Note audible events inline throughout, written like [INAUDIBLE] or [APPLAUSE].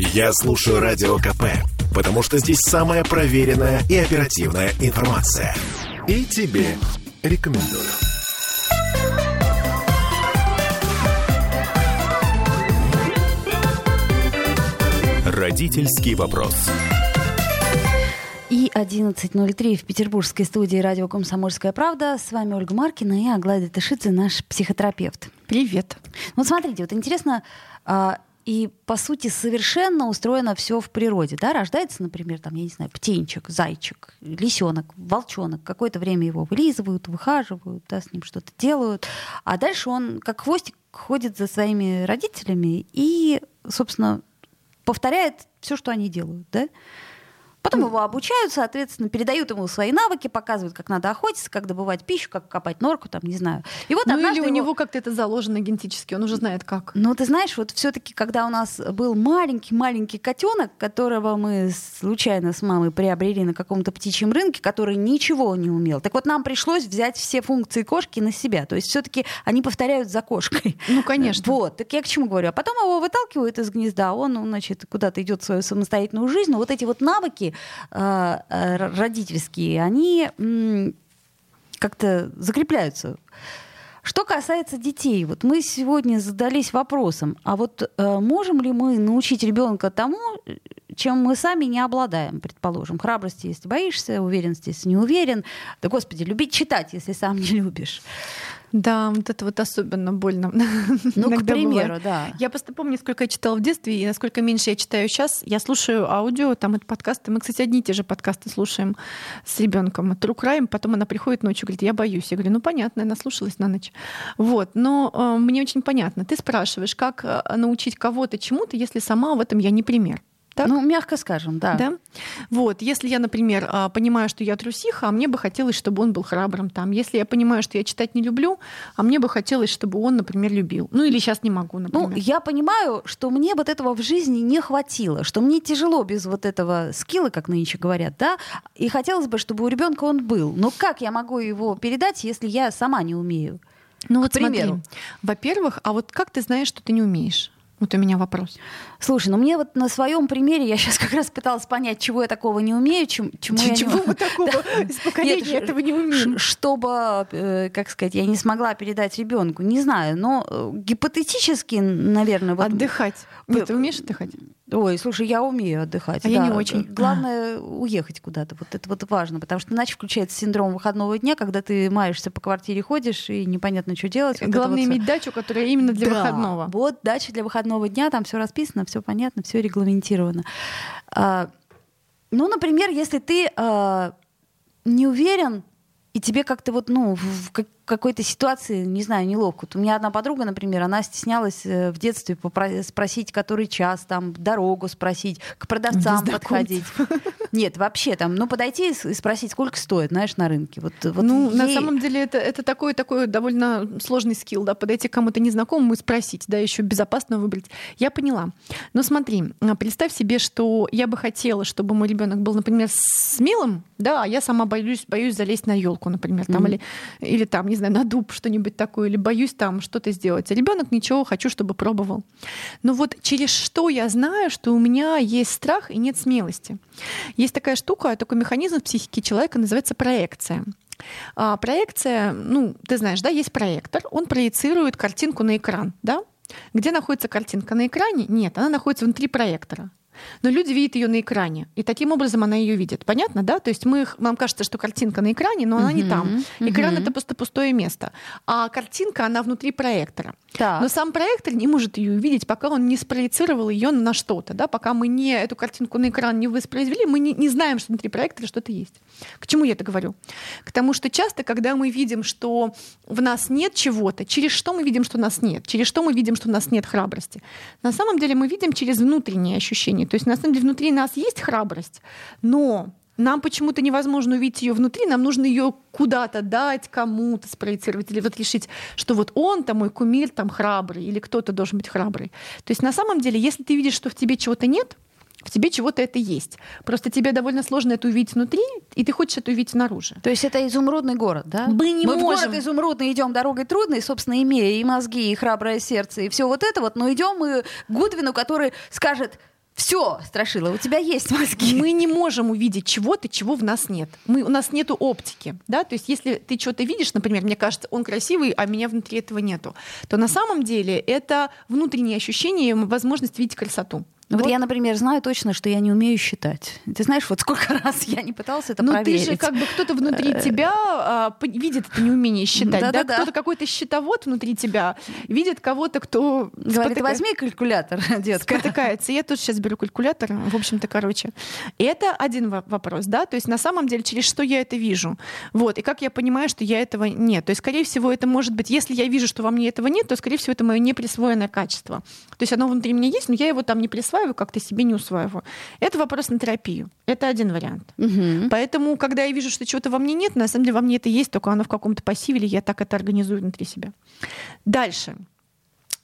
Я слушаю Радио КП, потому что здесь самая проверенная и оперативная информация. И тебе рекомендую. Родительский вопрос. И 11.03 в петербургской студии радио «Комсомольская правда». С вами Ольга Маркина и Аглая Тышидзе, наш психотерапевт. Привет. Вот смотрите, вот интересно, а, и по сути совершенно устроено все в природе. Да? Рождается, например, там, я не знаю, птенчик, зайчик, лисенок, волчонок. Какое-то время его вылизывают, выхаживают, да, с ним что-то делают. А дальше он, как хвостик, ходит за своими родителями и, собственно, повторяет все, что они делают. Да? Потом его обучают, соответственно, передают ему свои навыки, показывают, как надо охотиться, как добывать пищу, как копать норку, там, не знаю. И вот ну или у его... него как-то это заложено генетически, он уже знает как. Ну, ты знаешь, вот все-таки, когда у нас был маленький-маленький котенок, которого мы случайно с мамой приобрели на каком-то птичьем рынке, который ничего не умел. Так вот, нам пришлось взять все функции кошки на себя. То есть все-таки они повторяют за кошкой. [LAUGHS] Ну, конечно. Вот. Так я к чему говорю? А потом его выталкивают из гнезда, он, значит, куда-то идет свою самостоятельную жизнь. Но вот эти вот навыки, родительские, они как-то закрепляются. Что касается детей, вот мы сегодня задались вопросом, а вот э, можем ли мы научить ребенка тому, чем мы сами не обладаем, предположим, храбрости, если боишься, уверенности, если не уверен, да, господи, любить читать, если сам не любишь. Да, вот это вот особенно больно. [LAUGHS] Ну, к примеру, бывает. да. Я просто помню, сколько я читала в детстве, и насколько меньше я читаю сейчас. Я слушаю аудио, там это подкасты. Мы, кстати, одни и те же подкасты слушаем с ребенком. True Crime, потом она приходит ночью, говорит, я боюсь. Я говорю, ну понятно, я наслушалась на ночь. Вот, но э, мне очень понятно. Ты спрашиваешь, как э, научить кого-то чему-то, если сама в этом я не пример. Так? Ну, мягко скажем, да. да. Вот, если я, например, а, понимаю, что я трусиха, а мне бы хотелось, чтобы он был храбрым там. Если я понимаю, что я читать не люблю, а мне бы хотелось, чтобы он, например, любил. Ну или сейчас не могу, например. Ну, я понимаю, что мне вот этого в жизни не хватило, что мне тяжело без вот этого скилла, как нынче говорят, да, и хотелось бы, чтобы у ребенка он был. Но как я могу его передать, если я сама не умею? Ну вот примеру. смотри, во-первых, а вот как ты знаешь, что ты не умеешь? Вот у меня вопрос. Слушай, ну мне вот на своем примере я сейчас как раз пыталась понять, чего я такого не умею, чем, чему я чего не... такого [LAUGHS] из поколения этого не умею. Чтобы, э, как сказать, я не смогла передать ребенку, не знаю, но э, гипотетически, наверное, вот... отдыхать. Нет, ты умеешь отдыхать? Ой, слушай, я умею отдыхать. А да. я не очень. Главное уехать куда-то. Вот это вот важно, потому что иначе включается синдром выходного дня, когда ты маешься по квартире, ходишь и непонятно, что делать. Вот Главное вот иметь дачу, которая именно для да. выходного. Вот дача для выходного дня, там все расписано, все понятно, все регламентировано. А, ну, например, если ты а, не уверен, и тебе как-то вот, ну, в какой-то ситуации, не знаю, неловко. Вот у меня одна подруга, например, она стеснялась э, в детстве спросить, который час, там, дорогу спросить, к продавцам подходить. [LAUGHS] Нет, вообще там, ну, подойти и спросить, сколько стоит, знаешь, на рынке. Вот, вот ну, ей... на самом деле это, это такой, такой довольно сложный скилл, да, подойти к кому-то незнакомому и спросить, да, еще безопасно выбрать. Я поняла. Но смотри, а, представь себе, что я бы хотела, чтобы мой ребенок был, например, смелым, да, а я сама боюсь, боюсь залезть на елку, например, там, mm-hmm. или, или там, не знаю, на дуб что-нибудь такое, или боюсь там что-то сделать. А ребенок ничего, хочу, чтобы пробовал. Но вот через что я знаю, что у меня есть страх и нет смелости. Есть такая штука, такой механизм в психике человека, называется проекция. А проекция, ну, ты знаешь, да, есть проектор, он проецирует картинку на экран, да? Где находится картинка на экране? Нет, она находится внутри проектора но люди видят ее на экране, и таким образом она ее видит. Понятно, да? То есть мы, нам кажется, что картинка на экране, но она uh-huh, не там. Экран uh-huh. это просто пустое место, а картинка она внутри проектора. Так. Но сам проектор не может ее увидеть, пока он не спроецировал ее на что-то, да? Пока мы не эту картинку на экран не воспроизвели, мы не, не знаем, что внутри проектора что-то есть. К чему я это говорю? К тому, что часто, когда мы видим, что в нас нет чего-то, через что мы видим, что нас нет, через что мы видим, что у нас нет храбрости, на самом деле мы видим через внутренние ощущения. То есть на самом деле внутри нас есть храбрость, но нам почему-то невозможно увидеть ее внутри, нам нужно ее куда-то дать, кому-то спроецировать, или вот решить, что вот он-то мой кумир там храбрый, или кто-то должен быть храбрый. То есть на самом деле, если ты видишь, что в тебе чего-то нет, в тебе чего-то это есть. Просто тебе довольно сложно это увидеть внутри, и ты хочешь это увидеть снаружи. То есть это изумрудный город, да? Мы не Мы можем. в город изумрудный идем дорогой трудной, собственно, имея и мозги, и храброе сердце, и все вот это вот, но идем мы к Гудвину, который скажет, Все, Страшила, у тебя есть мозги. Мы не можем увидеть чего-то, чего в нас нет. Мы, у нас нету оптики. Да? То есть если ты что-то видишь, например, мне кажется, он красивый, а меня внутри этого нету, то на самом деле это внутреннее ощущение, возможность видеть красоту. Вот, вот я, например, знаю точно, что я не умею считать. Ты знаешь, вот сколько [LAUGHS] раз я не пытался это Но проверить. Ну, ты же как бы кто-то внутри э, тебя а, видит это неумение считать, да? да? Кто-то какой-то счетовод внутри тебя видит кого-то, кто... Говорит, спотыка... возьми калькулятор, [LAUGHS] детка. Спотыкается. Я тоже сейчас беру калькулятор, в общем-то, короче. И это один вопрос, да? То есть на самом деле через что я это вижу? Вот. И как я понимаю, что я этого нет? То есть, скорее всего, это может быть, если я вижу, что во мне этого нет, то, скорее всего, это мое неприсвоенное качество. То есть оно внутри меня есть, но я его там не присваиваю, усваиваю, как-то себе не усваиваю. Это вопрос на терапию. Это один вариант. Угу. Поэтому, когда я вижу, что чего-то во мне нет, на самом деле во мне это есть, только оно в каком-то пассиве, или я так это организую внутри себя. Дальше.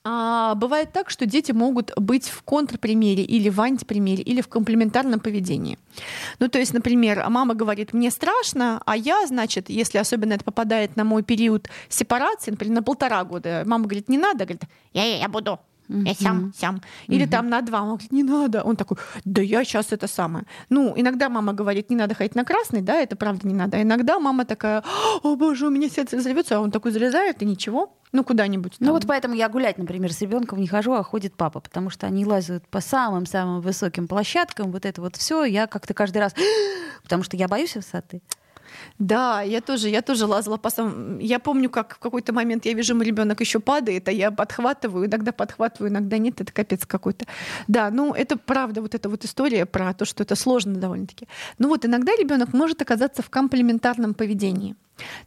А, бывает так, что дети могут быть в контрпримере или в антипримере, или в комплементарном поведении. Ну, то есть, например, мама говорит, мне страшно, а я, значит, если особенно это попадает на мой период сепарации, например, на полтора года, мама говорит, не надо, говорит, я, я, я буду. Я сям, сям. Или там на два. Он говорит, не надо. Он такой, да я сейчас это самое. Ну, иногда мама говорит, не надо ходить на красный, да, это правда не надо. А иногда мама такая, о боже, у меня сердце разрывется, а он такой залезает и ничего. Ну, куда-нибудь. Ну, вот поэтому я гулять, например, с ребенком не хожу, а ходит папа, потому что они лазят по самым-самым высоким площадкам, вот это вот все, я как-то каждый раз, потому что я боюсь высоты. Да, я тоже, я тоже лазала по самому... Я помню, как в какой-то момент я вижу, мой ребенок еще падает, а я подхватываю, иногда подхватываю, иногда нет, это капец какой-то. Да, ну это правда, вот эта вот история про то, что это сложно довольно-таки. Ну вот иногда ребенок может оказаться в комплементарном поведении.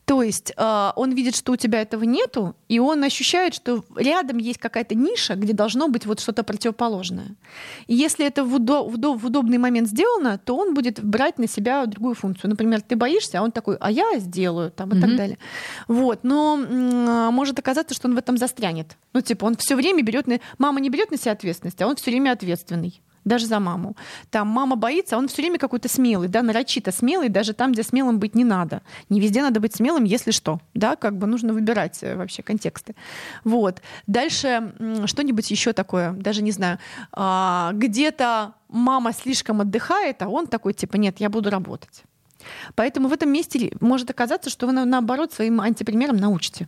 То есть э, он видит, что у тебя этого нету, и он ощущает, что рядом есть какая-то ниша, где должно быть вот что-то противоположное. И если это в, удо- в, удо- в удобный момент сделано, то он будет брать на себя другую функцию. Например, ты боишься, а он такой, а я сделаю, там, и mm-hmm. так далее. Вот. Но м- может оказаться, что он в этом застрянет. Ну, типа, он все время берет на... Мама не берет на себя ответственность, а он все время ответственный даже за маму. Там мама боится, он все время какой-то смелый, да, нарочито смелый, даже там, где смелым быть не надо. Не везде надо быть смелым, если что, да, как бы нужно выбирать э, вообще контексты. Вот. Дальше что-нибудь еще такое, даже не знаю, а, где-то мама слишком отдыхает, а он такой, типа, нет, я буду работать. Поэтому в этом месте может оказаться, что вы наоборот своим антипримером научите.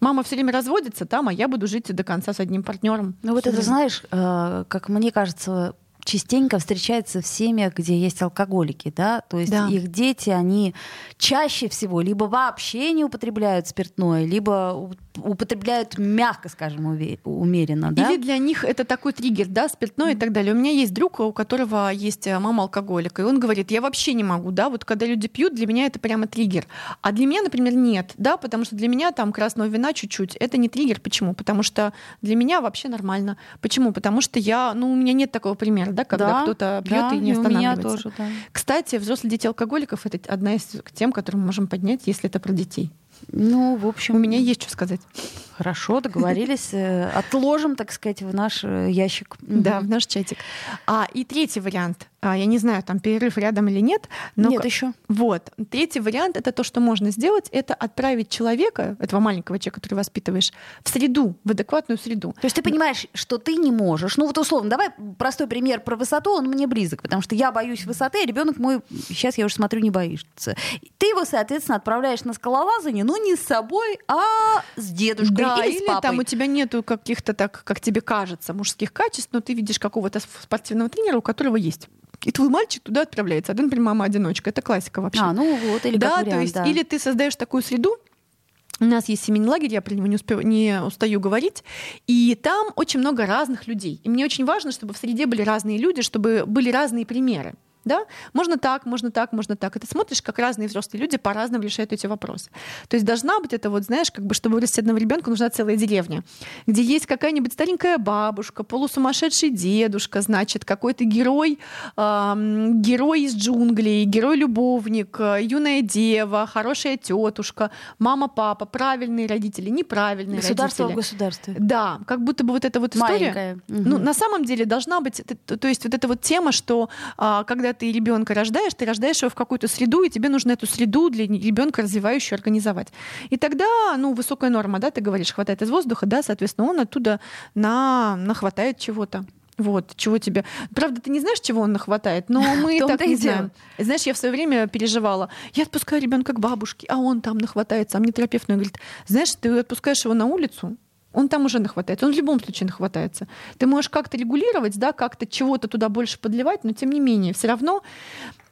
Мама все время разводится там, а я буду жить до конца с одним партнером. Ну вот это, знаешь, э, как мне кажется, частенько встречается в семьях, где есть алкоголики, да, то есть да. их дети, они чаще всего либо вообще не употребляют спиртное, либо употребляют мягко, скажем, умеренно, да? Или для них это такой триггер, да, спиртное и так далее. У меня есть друг, у которого есть э, мама алкоголика, и он говорит, я вообще не могу, да, вот когда люди пьют, для меня это прямо триггер. А для меня, например, нет, да, потому что для меня там красного вина чуть-чуть, это не триггер. Почему? Потому что для меня вообще нормально. Почему? Потому что я, ну, у меня нет такого примера, да, когда да, кто-то пьет да, и не останавливается. У меня тоже, да. Кстати, взрослые дети алкоголиков это одна из тем, которую мы можем поднять, если это про детей. Ну, в общем... У меня есть что сказать. Хорошо, договорились. Э, отложим, так сказать, в наш э, ящик. Да, в наш чатик. А, и третий вариант. А, я не знаю, там перерыв рядом или нет. Но нет еще. Вот. Третий вариант — это то, что можно сделать, это отправить человека, этого маленького человека, который воспитываешь, в среду, в адекватную среду. То есть ты понимаешь, что ты не можешь. Ну вот условно, давай простой пример про высоту, он мне близок, потому что я боюсь высоты, а ребенок мой, сейчас я уже смотрю, не боится. Ты его, соответственно, отправляешь на скалолазание, но не с собой, а с дедушкой да, или, или с папой. там у тебя нету каких-то так, как тебе кажется, мужских качеств, но ты видишь какого-то спортивного тренера, у которого есть и твой мальчик туда отправляется. Ты, например, мама-одиночка. Это классика вообще. А, ну вот, или да, вариант, то есть, да. или ты создаешь такую среду, у нас есть семейный лагерь, я про него не, успев, не устаю говорить, и там очень много разных людей. И мне очень важно, чтобы в среде были разные люди, чтобы были разные примеры. Да? Можно так, можно так, можно так. И ты смотришь, как разные взрослые люди по-разному решают эти вопросы. То есть должна быть это вот, знаешь, как бы, чтобы вырастить одного ребенка, нужна целая деревня, где есть какая-нибудь старенькая бабушка, полусумасшедший дедушка, значит, какой-то герой, э, герой из джунглей, герой-любовник, юная дева, хорошая тетушка, мама, папа, правильные родители, неправильные Государство родители. в государстве. Да, как будто бы вот эта вот история. Маленькая. Ну, на самом деле должна быть, то есть вот эта вот тема, что а, когда ты ребенка рождаешь, ты рождаешь его в какую-то среду, и тебе нужно эту среду для ребенка развивающую организовать. И тогда, ну, высокая норма, да, ты говоришь, хватает из воздуха, да, соответственно, он оттуда на, нахватает чего-то. Вот, чего тебе... Правда, ты не знаешь, чего он нахватает, но [LAUGHS] мы так не знаем. Знаешь, я в свое время переживала. Я отпускаю ребенка к бабушке, а он там нахватается. А мне терапевт говорит, знаешь, ты отпускаешь его на улицу, он там уже нахватается. Он в любом случае нахватается. Ты можешь как-то регулировать, да, как-то чего-то туда больше подливать, но тем не менее, все равно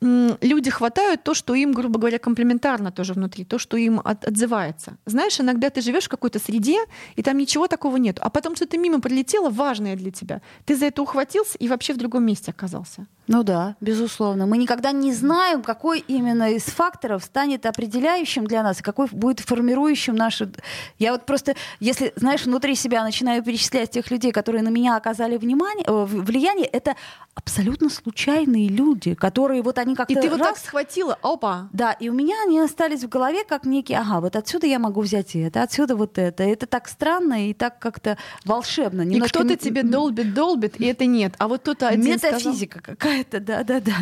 люди хватают то, что им, грубо говоря, комплементарно тоже внутри, то, что им от- отзывается. Знаешь, иногда ты живешь в какой-то среде, и там ничего такого нет. А потом что-то мимо пролетело, важное для тебя. Ты за это ухватился и вообще в другом месте оказался. Ну да, безусловно. Мы никогда не знаем, какой именно из факторов станет определяющим для нас, какой будет формирующим наши... Я вот просто, если, знаешь, внутри себя начинаю перечислять тех людей, которые на меня оказали внимание, э, влияние, это абсолютно случайные люди, которые вот они как-то И ты вот так раз- схватила, опа, Да, и у меня они остались в голове как некие, ага, вот отсюда я могу взять это, отсюда вот это. Это так странно и так как-то волшебно. и Немножко кто-то м- тебе долбит, долбит, и это нет. А вот кто-то один сказал- Метафизика какая-то, да-да-да.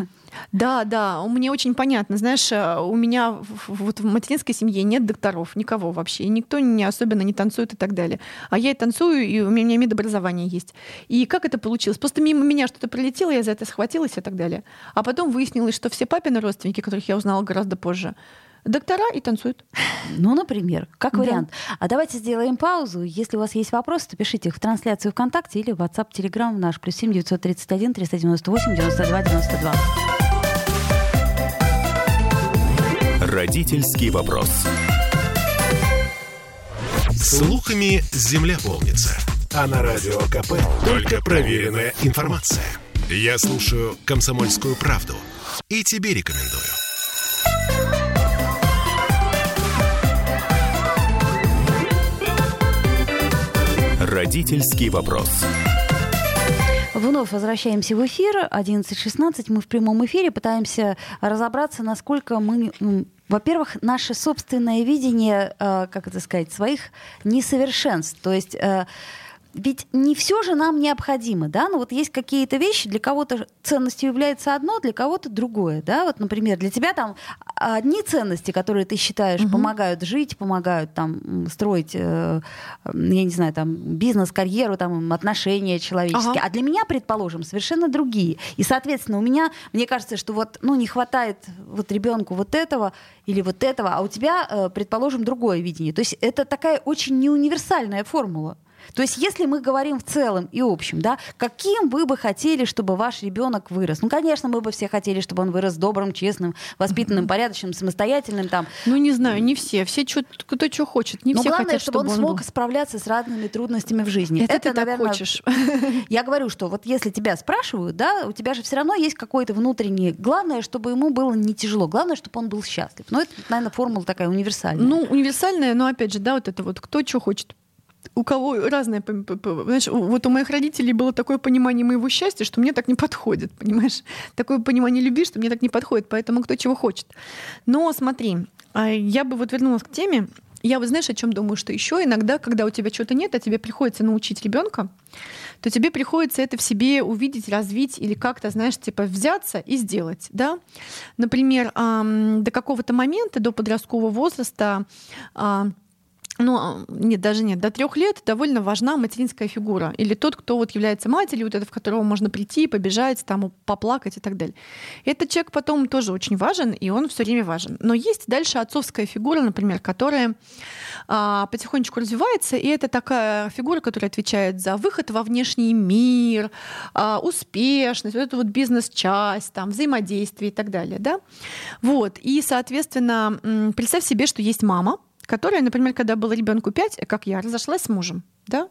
Да, да, мне очень понятно. Знаешь, э, у меня вот в материнской семье нет докторов, никого вообще. И никто не особенно не танцует и так далее. А я и танцую, и у меня медобразование есть. И как это получилось? Просто мимо меня что-то пролетело, я за это схватилась и так далее. А потом выяснилось, что все папины родственники, которых я узнала гораздо позже, доктора и танцуют. Ну, например, как Да. вариант. А давайте сделаем паузу. Если у вас есть вопросы, то пишите их в трансляцию ВКонтакте или в WhatsApp, Telegram наш, плюс 7 931 398 92 92. Родительский вопрос. Слухами земля полнится. А на радио КП только проверенная информация. Я слушаю «Комсомольскую правду» и тебе рекомендую. Родительский вопрос. Вновь возвращаемся в эфир. 11.16. Мы в прямом эфире пытаемся разобраться, насколько мы... м, Во-первых, наше собственное видение, э, как это сказать, своих несовершенств. То есть э, ведь не все же нам необходимо, да, но вот есть какие-то вещи, для кого-то ценностью является одно, для кого-то другое, да, вот, например, для тебя там одни ценности, которые ты считаешь помогают жить, помогают там строить, э, я не знаю, там бизнес, карьеру, там отношения человеческие, Ага. а для меня, предположим, совершенно другие, и, соответственно, у меня, мне кажется, что вот, ну, не хватает вот ребенку вот этого или вот этого, а у тебя, э, предположим, другое видение, то есть это такая очень неуниверсальная формула. То есть, если мы говорим в целом и общем, да, каким вы бы хотели, чтобы ваш ребенок вырос? Ну, конечно, мы бы все хотели, чтобы он вырос добрым, честным, воспитанным, порядочным, самостоятельным, там. Ну, не знаю, не все. Все, чё- кто что хочет. Не Но все главное, хотят, чтобы он был. смог справляться с разными трудностями в жизни. Это, ты так наверное, хочешь. [LAUGHS] Я говорю, что вот если тебя спрашивают, да, у тебя же все равно есть какой-то внутренний. Главное, чтобы ему было не тяжело. Главное, чтобы он был счастлив. Но это, наверное, формула такая универсальная. Ну, универсальная, но опять же, да, вот это вот кто что хочет. У кого разное, знаешь, вот у моих родителей было такое понимание моего счастья, что мне так не подходит, понимаешь? Такое понимание любви, что мне так не подходит, поэтому кто чего хочет. Но смотри, а я бы вот вернулась к теме. Я вот знаешь, о чем думаю, что еще иногда, когда у тебя чего-то нет, а тебе приходится научить ребенка, то тебе приходится это в себе увидеть, развить или как-то, знаешь, типа взяться и сделать, да. Например, до какого-то момента, до подросткового возраста, а, ну, а, нет, даже нет, до трех лет довольно важна материнская фигура. Или тот, кто вот является матерью, вот это, в которого можно прийти, побежать, там, поплакать и так далее. Этот человек потом тоже очень важен, и он все время важен. Но есть дальше отцовская фигура, например, которая а, потихонечку развивается, и это такая фигура, которая отвечает за выход во внешний мир, а, успешность, вот эту вот бизнес-часть, там, взаимодействие и так далее, да. Вот, и, соответственно, представь себе, что есть мама, которая, например, когда было ребенку 5, как я, разошлась с мужем, да?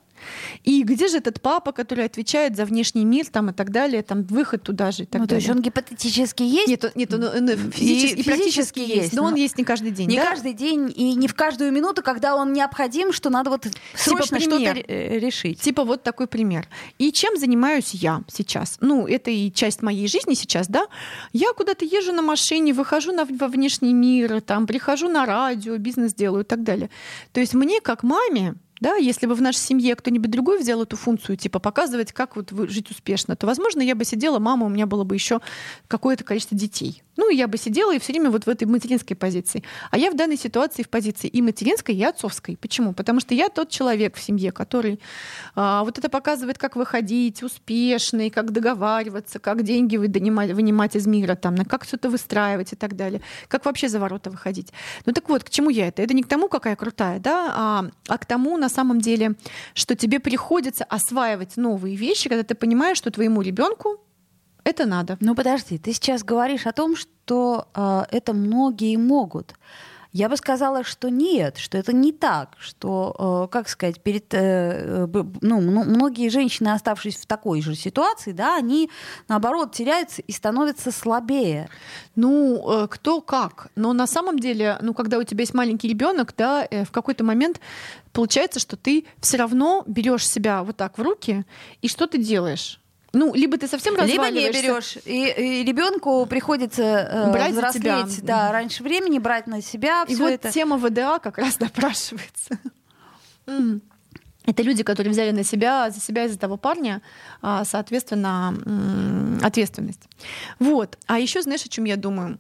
И где же этот папа, который отвечает за внешний мир там и так далее, там выход туда же и так Ну, то далее? есть он гипотетически есть. Нет, он- нет, он, он физически, и, практически есть, есть, но он но есть не каждый день. Не да? каждый день и не в каждую минуту, когда он необходим, что надо вот срочно что-то пример. ре- э, решить. Типа вот такой пример. И чем занимаюсь я сейчас? Ну, это и часть моей жизни сейчас, да? Я куда-то езжу на машине, выхожу на, во внешний мир, там, прихожу на радио, бизнес делаю и так далее. То есть мне, как маме, да, если бы в нашей семье кто-нибудь другой взял эту функцию, типа показывать, как вот жить успешно, то, возможно, я бы сидела, мама, у меня было бы еще какое-то количество детей. Ну, я бы сидела и все время вот в этой материнской позиции. А я в данной ситуации в позиции и материнской, и отцовской. Почему? Потому что я тот человек в семье, который а, вот это показывает, как выходить, успешный, как договариваться, как деньги вынимать, вынимать из мира, там, на как что-то выстраивать и так далее, как вообще за ворота выходить. Ну так вот, к чему я это? Это не к тому, какая крутая, да, а, а к тому, на самом деле, что тебе приходится осваивать новые вещи, когда ты понимаешь, что твоему ребенку это надо. Ну подожди, ты сейчас говоришь о том, что э, это многие могут. Я бы сказала, что нет, что это не так, что, э, как сказать, перед, э, ну, многие женщины, оставшись в такой же ситуации, да, они, наоборот, теряются и становятся слабее. Ну, э, кто как. Но на самом деле, ну, когда у тебя есть маленький ребенок, да, в какой-то момент получается, что ты все равно берешь себя вот так в руки, и что ты делаешь? Ну, либо ты совсем. Либо не берешь. И, и ребенку приходится э, брать взрослеть, тебя. да, раньше времени брать на себя. И вот это. тема ВДА как раз [LAUGHS] допрашивается. Это люди, которые взяли на себя, за себя из за того парня, а, соответственно, ответственность. Вот. А еще знаешь, о чем я думаю?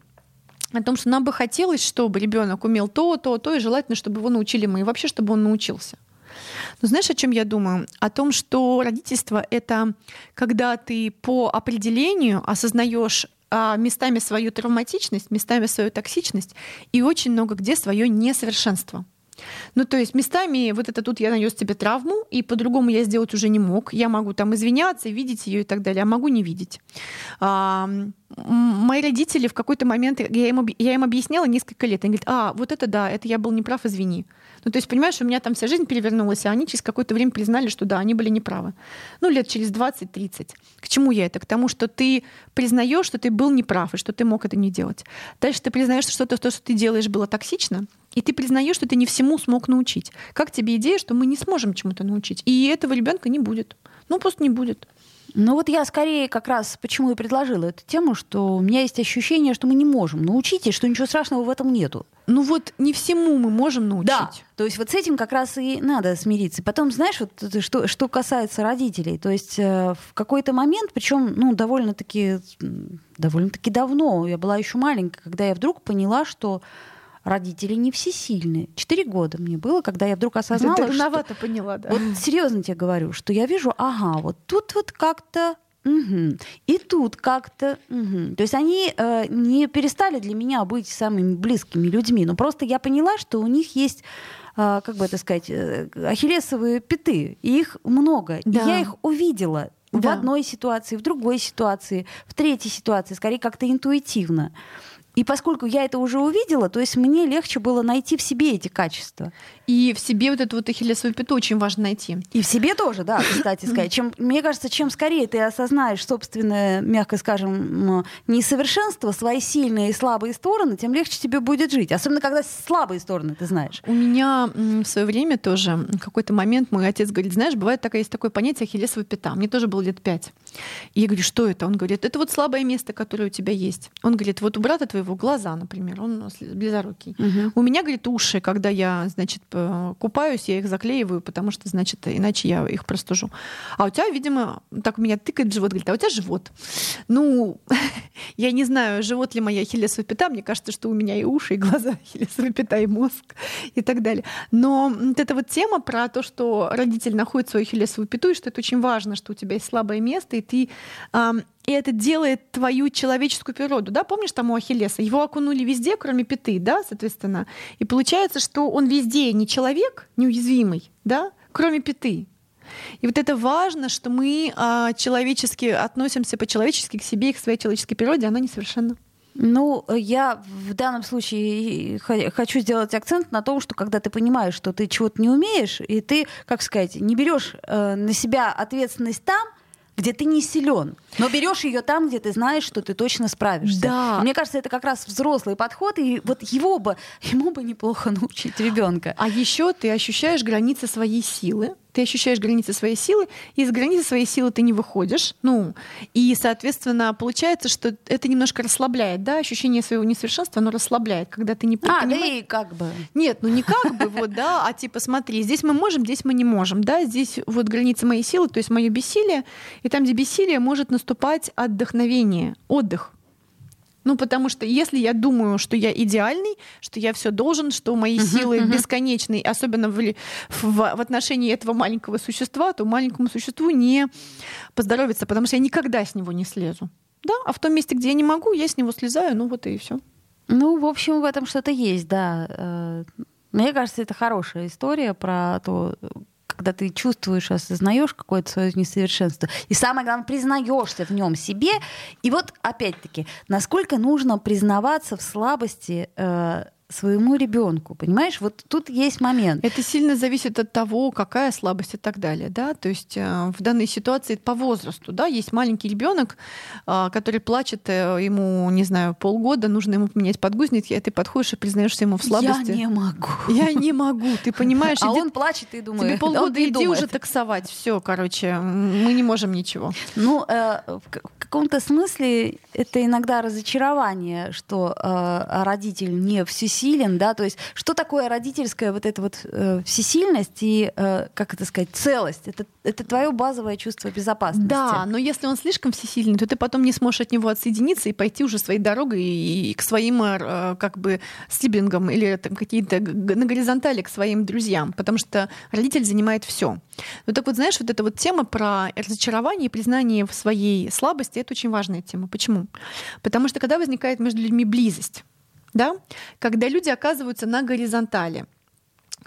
О том, что нам бы хотелось, чтобы ребенок умел то, то, то, и желательно, чтобы его научили мы, и вообще, чтобы он научился. Но знаешь, о чем я думаю? О том, что родительство — это когда ты по определению осознаешь а, местами свою травматичность, местами свою токсичность и очень много где свое несовершенство. Ну, то есть местами вот это тут я нанес тебе травму, и по-другому я сделать уже не мог. Я могу там извиняться, видеть ее и так далее, а могу не видеть. А, мои родители в какой-то момент, я им, я им объясняла несколько лет, они говорят, а, вот это да, это я был неправ, извини. Ну, то есть, понимаешь, у меня там вся жизнь перевернулась, а они через какое-то время признали, что да, они были неправы. Ну, лет через 20-30. К чему я это? К тому, что ты признаешь, что ты был неправ, и что ты мог это не делать. Дальше ты признаешь, что то, что ты делаешь, было токсично, и ты признаешь, что ты не всему смог научить. Как тебе идея, что мы не сможем чему-то научить? И этого ребенка не будет. Ну, просто не будет. Ну вот я скорее как раз почему и предложила эту тему, что у меня есть ощущение, что мы не можем научить, и что ничего страшного в этом нету. Ну вот не всему мы можем научить. Да, то есть вот с этим как раз и надо смириться. Потом, знаешь, вот что, что касается родителей, то есть э, в какой-то момент, причем ну, довольно-таки довольно-таки давно, я была еще маленькая, когда я вдруг поняла, что родители не всесильны. Четыре года мне было, когда я вдруг осознала, Ты что... поняла, да. Вот серьезно тебе говорю, что я вижу, ага, вот тут вот как-то Угу. И тут как-то... Угу. То есть они э, не перестали для меня быть самыми близкими людьми, но просто я поняла, что у них есть, э, как бы это сказать, э, ахиллесовые пяты, и их много. Да. И я их увидела да. в одной ситуации, в другой ситуации, в третьей ситуации, скорее как-то интуитивно. И поскольку я это уже увидела, то есть мне легче было найти в себе эти качества. И в себе вот эту вот ахиллесовую пяту очень важно найти. И в себе тоже, да, кстати [CLEARS THROAT] сказать. Чем, мне кажется, чем скорее ты осознаешь собственное, мягко скажем, несовершенство, свои сильные и слабые стороны, тем легче тебе будет жить. Особенно, когда слабые стороны ты знаешь. У меня в свое время тоже какой-то момент мой отец говорит, знаешь, бывает такое, есть такое понятие ахиллесовая пята. Мне тоже было лет пять. И я говорю, что это? Он говорит, это вот слабое место, которое у тебя есть. Он говорит, вот у брата твоего глаза, например, он близорукий. Угу. У меня, говорит, уши, когда я, значит, купаюсь, я их заклеиваю, потому что, значит, иначе я их простужу. А у тебя, видимо, так меня тыкает живот, говорит, а у тебя живот. Ну, [LAUGHS] я не знаю, живот ли моя хилесовая пята, мне кажется, что у меня и уши, и глаза, [LAUGHS] хилесовая пята, и мозг, и так далее. Но вот эта вот тема про то, что родитель находит свою хилесовую пяту, и что это очень важно, что у тебя есть слабое место, и ты и это делает твою человеческую природу. Да? Помнишь там у Ахиллеса? Его окунули везде, кроме пяты, да, соответственно. И получается, что он везде не человек, неуязвимый, да, кроме пяты. И вот это важно, что мы а, человечески относимся по-человечески к себе и к своей человеческой природе, она несовершенна. Ну, я в данном случае хочу сделать акцент на том, что когда ты понимаешь, что ты чего-то не умеешь, и ты, как сказать, не берешь э, на себя ответственность там, где ты не силен, но берешь ее там, где ты знаешь, что ты точно справишься. Да. мне кажется, это как раз взрослый подход, и вот его бы, [LAUGHS] ему бы неплохо научить ребенка. А еще ты ощущаешь границы своей силы, ты ощущаешь границы своей силы, и из границы своей силы ты не выходишь. Ну, и, соответственно, получается, что это немножко расслабляет, да, ощущение своего несовершенства, оно расслабляет, когда ты не А, понимаешь... да и как бы. Нет, ну не как бы, вот, да, а типа смотри, здесь мы можем, здесь мы не можем, да, здесь вот граница моей силы, то есть мое бессилие, и там, где бессилие, может наступать отдохновение, отдых. Ну, потому что если я думаю, что я идеальный, что я все должен, что мои силы бесконечны, особенно в, в, в отношении этого маленького существа, то маленькому существу не поздоровится, потому что я никогда с него не слезу. Да, а в том месте, где я не могу, я с него слезаю, ну вот и все. Ну, в общем, в этом что-то есть, да. Э, мне кажется, это хорошая история про то, когда ты чувствуешь, осознаешь какое-то свое несовершенство, и самое главное, признаешься в нем себе. И вот опять-таки, насколько нужно признаваться в слабости э, своему ребенку, понимаешь? Вот тут есть момент. Это сильно зависит от того, какая слабость и так далее, да. То есть э, в данной ситуации по возрасту, да, есть маленький ребенок, э, который плачет, э, ему, не знаю, полгода, нужно ему поменять подгузники, а ты подходишь и признаешься ему в слабости. Я не могу. Я не могу, ты понимаешь? А он плачет и думает. Тебе полгода иди уже таксовать, все, короче, мы не можем ничего. Ну, в каком-то смысле это иногда разочарование, что родитель не всесильный всесилен, да, то есть что такое родительская вот эта вот э, всесильность и, э, как это сказать, целость? Это, это твое базовое чувство безопасности. Да, но если он слишком всесильный, то ты потом не сможешь от него отсоединиться и пойти уже своей дорогой и, и к своим э, как бы сиблингам или там какие-то на горизонтали к своим друзьям, потому что родитель занимает все. Ну так вот, знаешь, вот эта вот тема про разочарование и признание в своей слабости, это очень важная тема. Почему? Потому что когда возникает между людьми близость, да? когда люди оказываются на горизонтали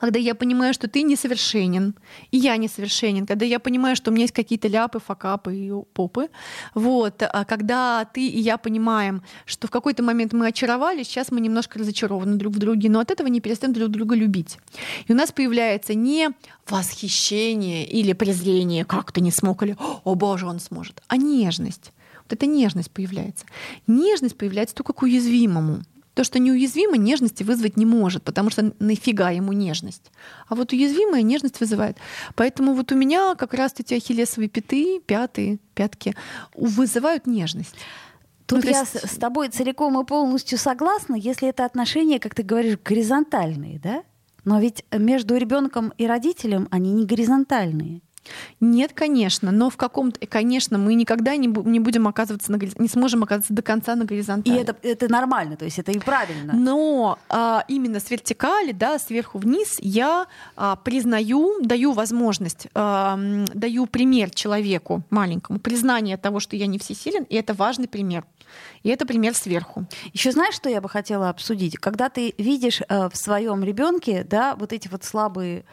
когда я понимаю, что ты несовершенен, и я несовершенен, когда я понимаю, что у меня есть какие-то ляпы, факапы и попы, вот, а когда ты и я понимаем, что в какой-то момент мы очаровались, сейчас мы немножко разочарованы друг в друге, но от этого не перестаем друг друга любить. И у нас появляется не восхищение или презрение, как ты не смог, или «О, боже, он сможет», а нежность. Вот эта нежность появляется. Нежность появляется только к уязвимому. То, что неуязвимо, нежности вызвать не может, потому что нафига ему нежность. А вот уязвимая нежность вызывает. Поэтому вот у меня как раз эти ахиллесовые пяты, пятые, пятки вызывают нежность. Тут ну, я есть... с тобой целиком и полностью согласна, если это отношения, как ты говоришь, горизонтальные, да? Но ведь между ребенком и родителем они не горизонтальные. Нет, конечно, но в каком-то, конечно, мы никогда не, не будем оказываться на не сможем оказаться до конца на горизонтали. И это, это нормально, то есть это и правильно. Но а, именно с вертикали, да, сверху вниз, я а, признаю, даю возможность, а, даю пример человеку маленькому, признание того, что я не всесилен, и это важный пример. И это пример сверху. Еще знаешь, что я бы хотела обсудить? Когда ты видишь э, в своем ребенке, да, вот эти вот слабые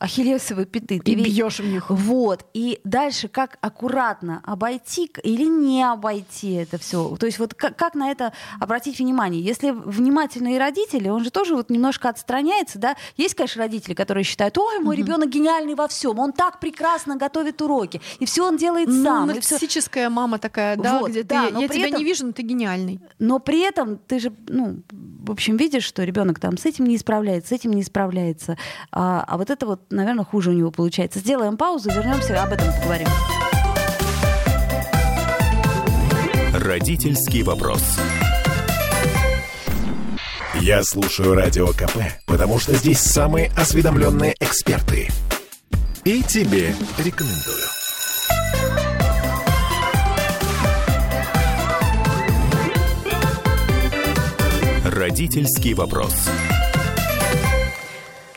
ахиллесовые пяты. И бьешь в них. Вот. И дальше как аккуратно обойти или не обойти это все. То есть вот как, как на это обратить внимание? Если внимательные родители, он же тоже вот немножко отстраняется, да? Есть, конечно, родители, которые считают, ой, мой угу. ребенок гениальный во всем, он так прекрасно готовит уроки, и все он делает ну, сам. Нарциссическая мама такая, да, вот, где да, ты, я тебя этом... не вижу, но ты гениальный. Но при этом ты же, ну, в общем, видишь, что ребенок там с этим не справляется, с этим не справляется. А, а вот это вот наверное, хуже у него получается. Сделаем паузу, вернемся, об этом поговорим. Родительский вопрос. Я слушаю радио КП, потому что здесь самые осведомленные эксперты. И тебе рекомендую. Родительский вопрос.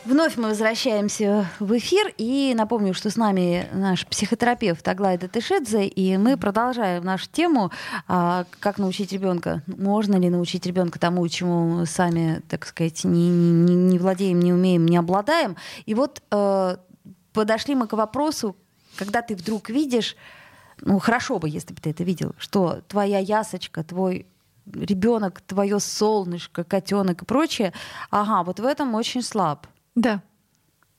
Вновь мы возвращаемся в эфир. И напомню, что с нами наш психотерапевт Аглайда Тышедзе. И мы продолжаем нашу тему, а, как научить ребенка, можно ли научить ребенка тому, чему сами, так сказать, не, не, не владеем, не умеем, не обладаем. И вот э, подошли мы к вопросу, когда ты вдруг видишь, ну хорошо бы, если бы ты это видел, что твоя ясочка, твой ребенок, твое солнышко, котенок и прочее, ага, вот в этом очень слаб. Да.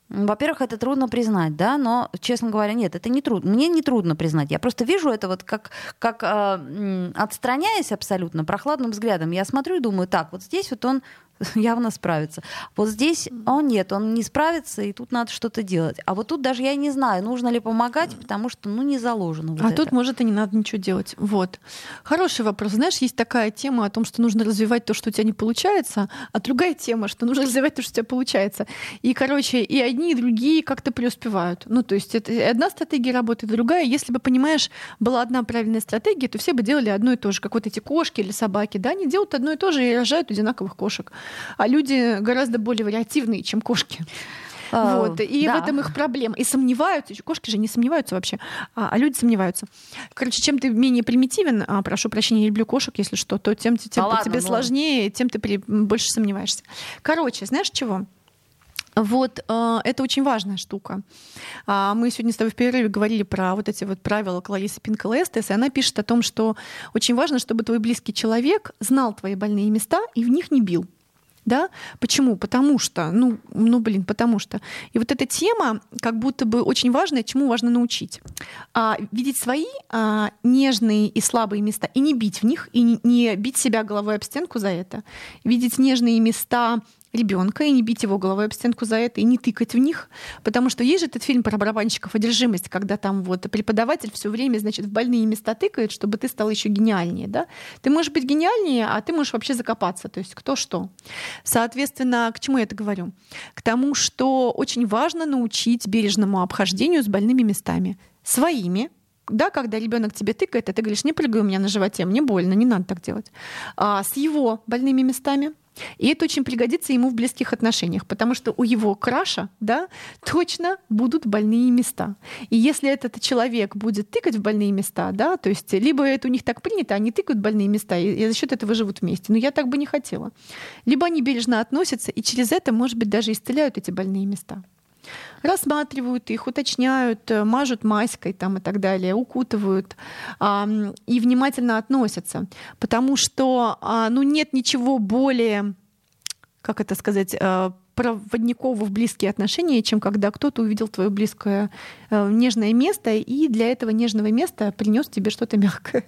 Во-первых, это трудно признать, да, но, честно говоря, нет, это не трудно. Мне не трудно признать. Я просто вижу это вот как, как э, отстраняясь абсолютно прохладным взглядом. Я смотрю и думаю, так, вот здесь вот он [LAUGHS] явно справится. Вот здесь он нет, он не справится, и тут надо что-то делать. А вот тут даже я не знаю, нужно ли помогать, потому что, ну, не заложено. Вот а это. тут, может, и не надо ничего делать. Вот. Хороший вопрос. Знаешь, есть такая тема о том, что нужно развивать то, что у тебя не получается, а другая тема, что нужно [LAUGHS] развивать то, что у тебя получается. И, короче, и одни, и другие как-то преуспевают. Ну, то есть это одна стратегия работает, другая. Если бы, понимаешь, была одна правильная стратегия, то все бы делали одно и то же, как вот эти кошки или собаки. Да, они делают одно и то же и рожают одинаковых кошек. А люди гораздо более вариативные, чем кошки. А, Вот. И да. в этом их проблема. И сомневаются. Еще Кошки же не сомневаются вообще, а, а люди сомневаются. Короче, чем ты менее примитивен, а, прошу прощения, я люблю кошек, если что, то тем, тем Да ладно, тебе ну. сложнее, тем ты при- больше сомневаешься. Короче, знаешь чего? Вот э, это очень важная штука. А, мы сегодня с тобой в перерыве говорили про вот эти вот правила Кларисы Пинколестес, и она пишет о том, что очень важно, чтобы твой близкий человек знал твои больные места и в них не бил. Да? Почему? Потому что, ну, ну, блин, потому что. И вот эта тема как будто бы очень важная, чему важно научить. А, видеть свои а, нежные и слабые места и не бить в них, и не, не бить себя головой об стенку за это. Видеть нежные места ребенка и не бить его головой об стенку за это, и не тыкать в них. Потому что есть же этот фильм про барабанщиков «Одержимость», когда там вот преподаватель все время, значит, в больные места тыкает, чтобы ты стал еще гениальнее. Да? Ты можешь быть гениальнее, а ты можешь вообще закопаться. То есть кто что. Соответственно, к чему я это говорю? К тому, что очень важно научить бережному обхождению с больными местами. Своими, да, когда ребенок тебе тыкает, а ты говоришь, не прыгай у меня на животе, мне больно, не надо так делать. А, с его больными местами. И это очень пригодится ему в близких отношениях, потому что у его краша, да, точно будут больные места. И если этот человек будет тыкать в больные места, да, то есть либо это у них так принято, они тыкают в больные места и, и за счет этого живут вместе. Но я так бы не хотела. Либо они бережно относятся и через это, может быть, даже исцеляют эти больные места рассматривают их, уточняют, э, мажут маской там и так далее, укутывают а, и внимательно относятся, потому что а, ну нет ничего более, как это сказать, э, проводников в близкие отношения, чем когда кто-то увидел твое близкое э, нежное место и для этого нежного места принес тебе что-то мягкое.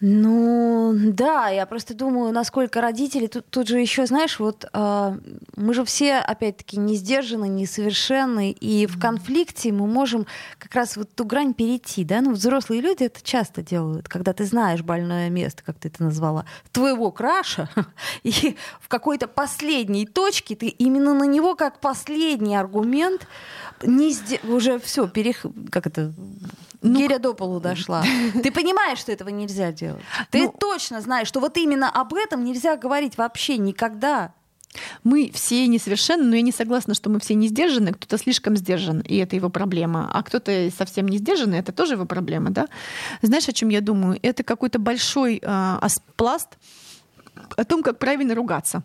Ну, да, я просто думаю, насколько родители, тут, тут же еще, знаешь, вот э, мы же все, опять-таки, не сдержаны, несовершенны, и в конфликте мы можем как раз вот ту грань перейти, да, ну, взрослые люди это часто делают, когда ты знаешь больное место, как ты это назвала, твоего краша, [LAUGHS] и в какой-то последней точке ты именно на него как последний аргумент не сде... уже все, перех... как это, Ну, гиря до полу дошла. [LAUGHS] Ты понимаешь, что этого нельзя делать. Ты Ну, точно знаешь, что вот именно об этом нельзя говорить вообще никогда. Мы все несовершенны, но я не согласна, что мы все не сдержаны. Кто-то слишком сдержан, и это его проблема. А кто-то совсем не сдержанный, это тоже его проблема. Да? Знаешь, о чем я думаю? Это какой-то большой э, ас- пласт о том, как правильно ругаться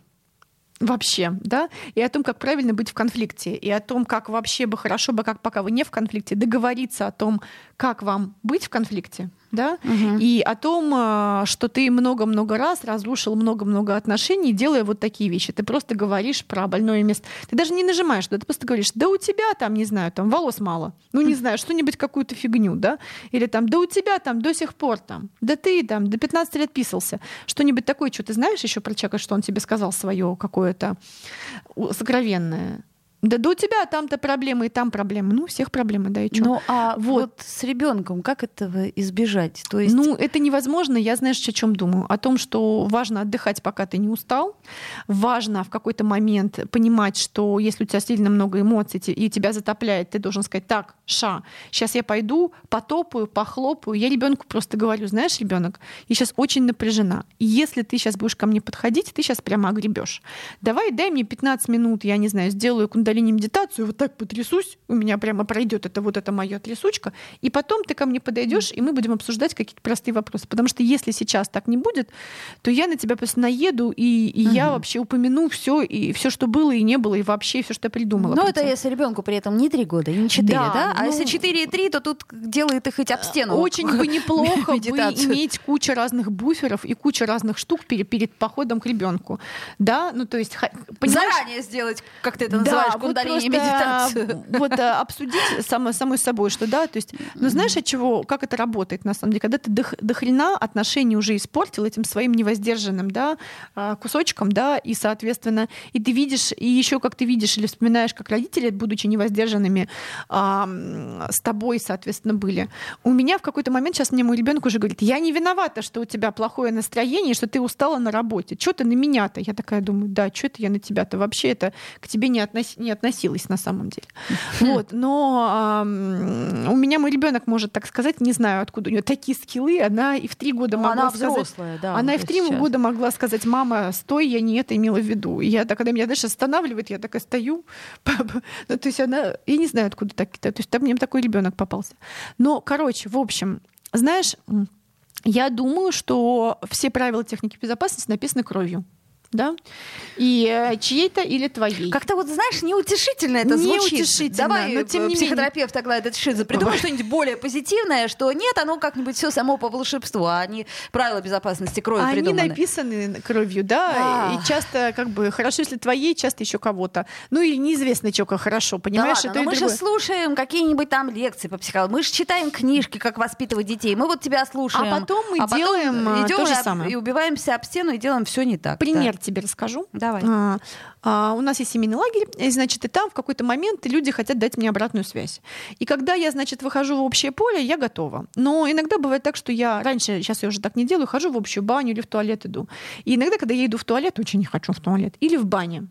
вообще, да, и о том, как правильно быть в конфликте, и о том, как вообще бы хорошо бы, как пока вы не в конфликте, договориться о том, как вам быть в конфликте, да, и о том, э, что ты много-много раз разрушил много-много отношений, делая вот такие вещи. Ты просто говоришь про больное место. Ты даже не нажимаешь, да, ты просто говоришь, да у тебя там, не знаю, там волос мало, ну не знаю, что-нибудь какую-то фигню, да, или там, да у тебя там до сих пор там, да ты там до 15 лет писался, что-нибудь такое, что ты знаешь еще про человека, что он тебе сказал свое какое-то сокровенное. Да, да у тебя там-то проблемы, и там проблемы. Ну, у всех проблемы, да, и что? Ну, а Вот. вот. с ребенком как этого избежать? То есть, Ну, это невозможно. Я, знаешь, о чем думаю? О том, что важно отдыхать, пока ты не устал. Важно в какой-то момент понимать, что если у тебя сильно много эмоций и тебя затопляет, ты должен сказать, так, ша, сейчас я пойду, потопаю, похлопаю. Я ребенку просто говорю, знаешь, ребенок, я сейчас очень напряжена. И если ты сейчас будешь ко мне подходить, ты сейчас прямо огребешь. Давай, дай мне 15 минут, я не знаю, сделаю кундалини медитацию, вот так потрясусь, у меня прямо пройдет это вот эта моя трясучка, и потом ты ко мне подойдешь, и мы будем обсуждать какие-то простые вопросы. Потому что если сейчас так не будет, то я на тебя просто наеду, и, и я вообще упомяну все, и все, что было и не было, и вообще все, что я придумала. ну это если ребенку при этом не три года и не четыре, Да, да? А ну- если четыре и три, то тут делает их хоть об стену. Очень бы неплохо [LAUGHS] бы иметь кучу разных буферов и кучу разных штук перед, перед походом к ребенку. Да, ну то есть понимаешь, Заранее сделать, как ты это называешь, кундалини медитацию. вот а, обсудить само, самой собой, что да, то есть, ну знаешь, от чего, как это работает на самом деле, когда ты до, до хрена отношения уже испортил этим своим невоздержанным, да, а, кусочком, да, и, соответственно, и ты видишь, и еще как ты видишь или вспоминаешь, как родители, будучи невоздержанными, с тобой, соответственно, были. У меня в какой-то момент сейчас мне мой ребенок уже говорит, я не виновата, что у тебя плохое настроение, что ты устала на работе. Что ты на меня-то? Я такая думаю, да, что это я на тебя-то? Вообще это к тебе не, относ... не относилось на самом деле. [LAUGHS] Вот, но у меня мой ребенок может так сказать, не знаю, откуда у нее такие скиллы, она и в три года Ну, могла она сказать, взрослая, да. она и в три года могла сказать, мама, стой, я не это имела в виду. И я так, когда меня, знаешь, останавливает, я такая стою. [LAUGHS] Ну, то есть она, я не знаю, откуда так, то есть там мне такой ребенок попался. Но, короче, в общем, знаешь, я думаю, что все правила техники безопасности написаны кровью. Да? И э, чьей-то или твоей. Как-то вот, знаешь, неутешительно это звучит. Неутешительно, Давай, но тем э, не психотерапевт Аглая Шиза, придумай что-нибудь более позитивное, что нет, оно как-нибудь все само по волшебству, а не правила безопасности крови Они придуманы. написаны кровью, да, А. и часто как бы хорошо, если твоей, часто еще кого-то. Ну или неизвестно, что хорошо, Да понимаешь? ладно, но и мы же слушаем какие-нибудь там лекции по психологии, мы же читаем книжки, как воспитывать детей, мы вот тебя слушаем. А потом мы делаем, а, идем то же и самое. И убиваемся об стену и делаем все не так. Пример тебе расскажу. Да. Давай. А, а, у нас есть семейный лагерь, и, значит, и там в какой-то момент люди хотят дать мне обратную связь. И когда я, значит, выхожу в общее поле, я готова. Но иногда бывает так, что я раньше, сейчас я уже так не делаю, хожу в общую баню или в туалет иду. И иногда, когда я иду в туалет, очень не хочу в туалет, или в бане.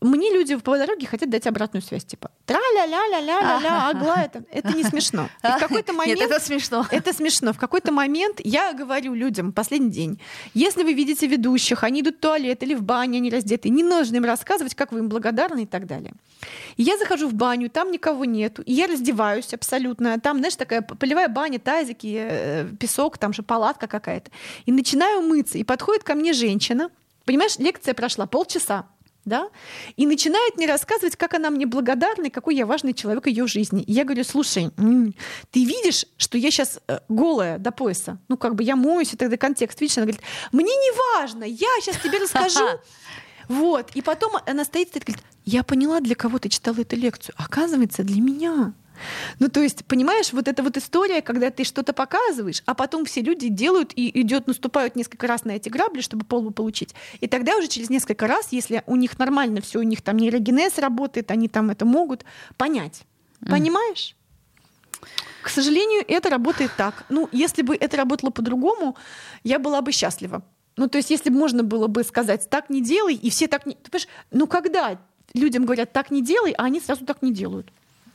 Мне люди по дороге хотят дать обратную связь, типа тра-ля-ля-ля-ля-ля-ля, Аглая, там. это не смешно. И в какой-то момент... Нет, это смешно. Это смешно. В какой-то момент я говорю людям, последний день, если вы видите ведущих, они идут в туалет или в баню, они раздеты, не нужно им рассказывать, как вы им благодарны и так далее. И я захожу в баню, там никого нету, и я раздеваюсь абсолютно. Там, знаешь, такая полевая баня, тазики, э, песок, там же палатка какая-то. И начинаю мыться, и подходит ко мне женщина, понимаешь, лекция прошла полчаса, да, и начинает мне рассказывать, как она мне благодарна и какой я важный человек ее жизни. И я говорю, слушай, ты видишь, что я сейчас голая до пояса? Ну, как бы я моюсь, и тогда контекст, видишь, она говорит, мне не важно, я сейчас тебе расскажу. [LAUGHS] Вот, и потом она стоит, стоит, говорит, я поняла, для кого ты читала эту лекцию. Оказывается, для меня. Ну, то есть, понимаешь, вот эта вот история, когда ты что-то показываешь, а потом все люди делают и идет, наступают несколько раз на эти грабли, чтобы полбу получить. И тогда уже через несколько раз, если у них нормально все, у них там нейрогенез работает, они там это могут понять. Понимаешь? К сожалению, это работает так. Ну, если бы это работало по-другому, я была бы счастлива. Ну, то есть, если бы можно было бы сказать, так не делай, и все так не... Ты понимаешь, ну, когда людям говорят, так не делай, а они сразу так не делают.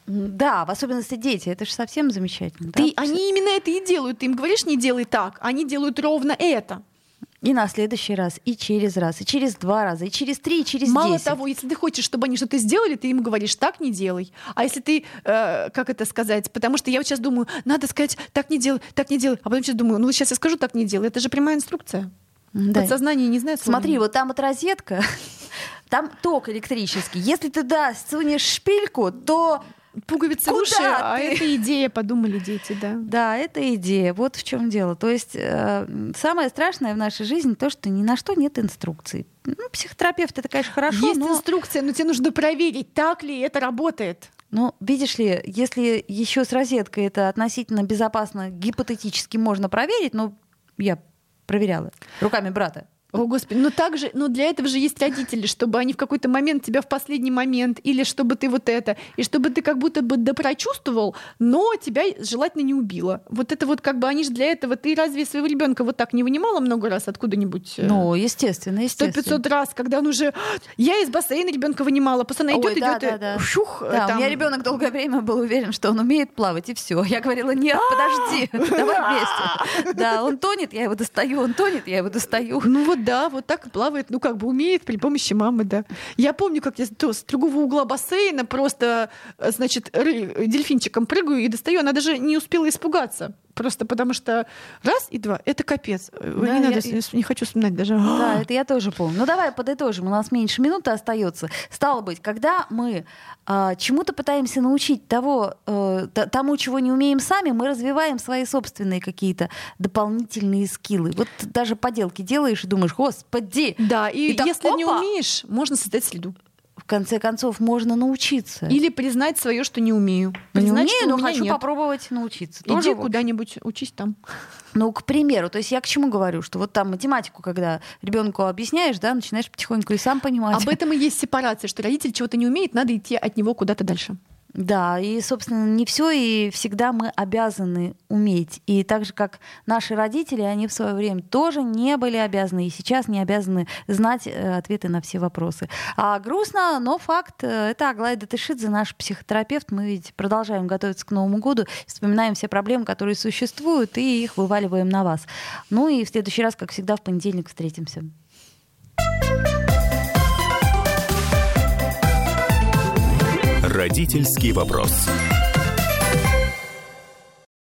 Да, в особенности дети. Это же совсем замечательно. Ты, да? они именно это и делают. Ты им говоришь, не делай так, они делают ровно это. И на следующий раз, и через раз, и через два раза, и через три, и через Мало десять. того, если ты хочешь, чтобы они что-то сделали, ты им говоришь, так не делай. А если ты, э, как это сказать, потому что я вот сейчас думаю, надо сказать, так не делай, так не делай, а потом сейчас думаю, ну сейчас я скажу, так не делай. Это же прямая инструкция. Да. Подсознание не знает. слова. Смотри, вот там вот розетка, [LAUGHS] там ток электрический. Если ты туда сунешь шпильку, то Пуговицы Куда уши, а ты? это идея, подумали дети, да. да, это идея. Вот в чем дело. То есть э, самое страшное в нашей жизни то, что ни на что нет инструкций. Ну, психотерапевт это, конечно, хорошо, Есть но, инструкция, но тебе нужно проверить, так ли это работает. но видишь ли, если еще с розеткой это относительно безопасно, гипотетически можно проверить, но я проверяла руками брата. О, Господи, ну так же, но для этого же есть родители, чтобы они в какой-то момент тебя в последний момент, или чтобы ты вот это, и чтобы ты как будто бы допрочувствовал, но тебя желательно не убило. Вот это вот как бы они же для этого, ты разве своего ребенка вот так не вынимала много раз откуда-нибудь? э, Ну, естественно, Сто естественно. 500 раз, когда он уже... Я из бассейна ребенка вынимала, Ой, идет, да, идет, да, и да. шух, Да, там. у меня ребенок долгое время был уверен, что он умеет плавать, и все. Я говорила, нет, подожди, давай вместе. Да, он тонет, я его достаю, он тонет, я его достаю. Ну вот да, вот так плавает, ну как бы умеет при помощи мамы, да. Я помню, как я то с другого угла бассейна просто, э, значит, дельфинчиком прыгаю и достаю. Она даже не успела испугаться. Просто потому что раз и два — это капец. Э, Да, не, надо, я- не хочу вспоминать даже. [GASPS] Да, это я тоже помню. Ну давай подытожим, у нас меньше минуты остается. Стало быть, когда мы а, чему-то пытаемся научить того, т- тому, чего не умеем сами, мы развиваем свои собственные какие-то дополнительные скиллы. Вот даже поделки делаешь и думаешь, господи, Да, и, И так, если не опа! умеешь, можно создать среду. В конце концов, можно научиться. Или признать свое, что не умею. Ну, не Признать, умею, но хочу нет. попробовать научиться. Иди Тоже, куда-нибудь, учись там. [LAUGHS] Ну, к примеру, то есть я к чему говорю, что вот там математику, когда ребенку объясняешь, да, начинаешь потихоньку и сам понимать. Об этом и есть сепарация, что родитель чего-то не умеет, надо идти от него куда-то дальше. Да, и, собственно, не все и всегда мы обязаны уметь. И так же, как наши родители, они в свое время тоже не были обязаны и сейчас не обязаны знать э, ответы на все вопросы. А грустно, но факт. э, Это Аглая Датышидзе, наш психотерапевт. Мы ведь продолжаем готовиться к Новому году, вспоминаем все проблемы, которые существуют, и их вываливаем на вас. Ну и в следующий раз, как всегда, в понедельник встретимся. Родительский вопрос.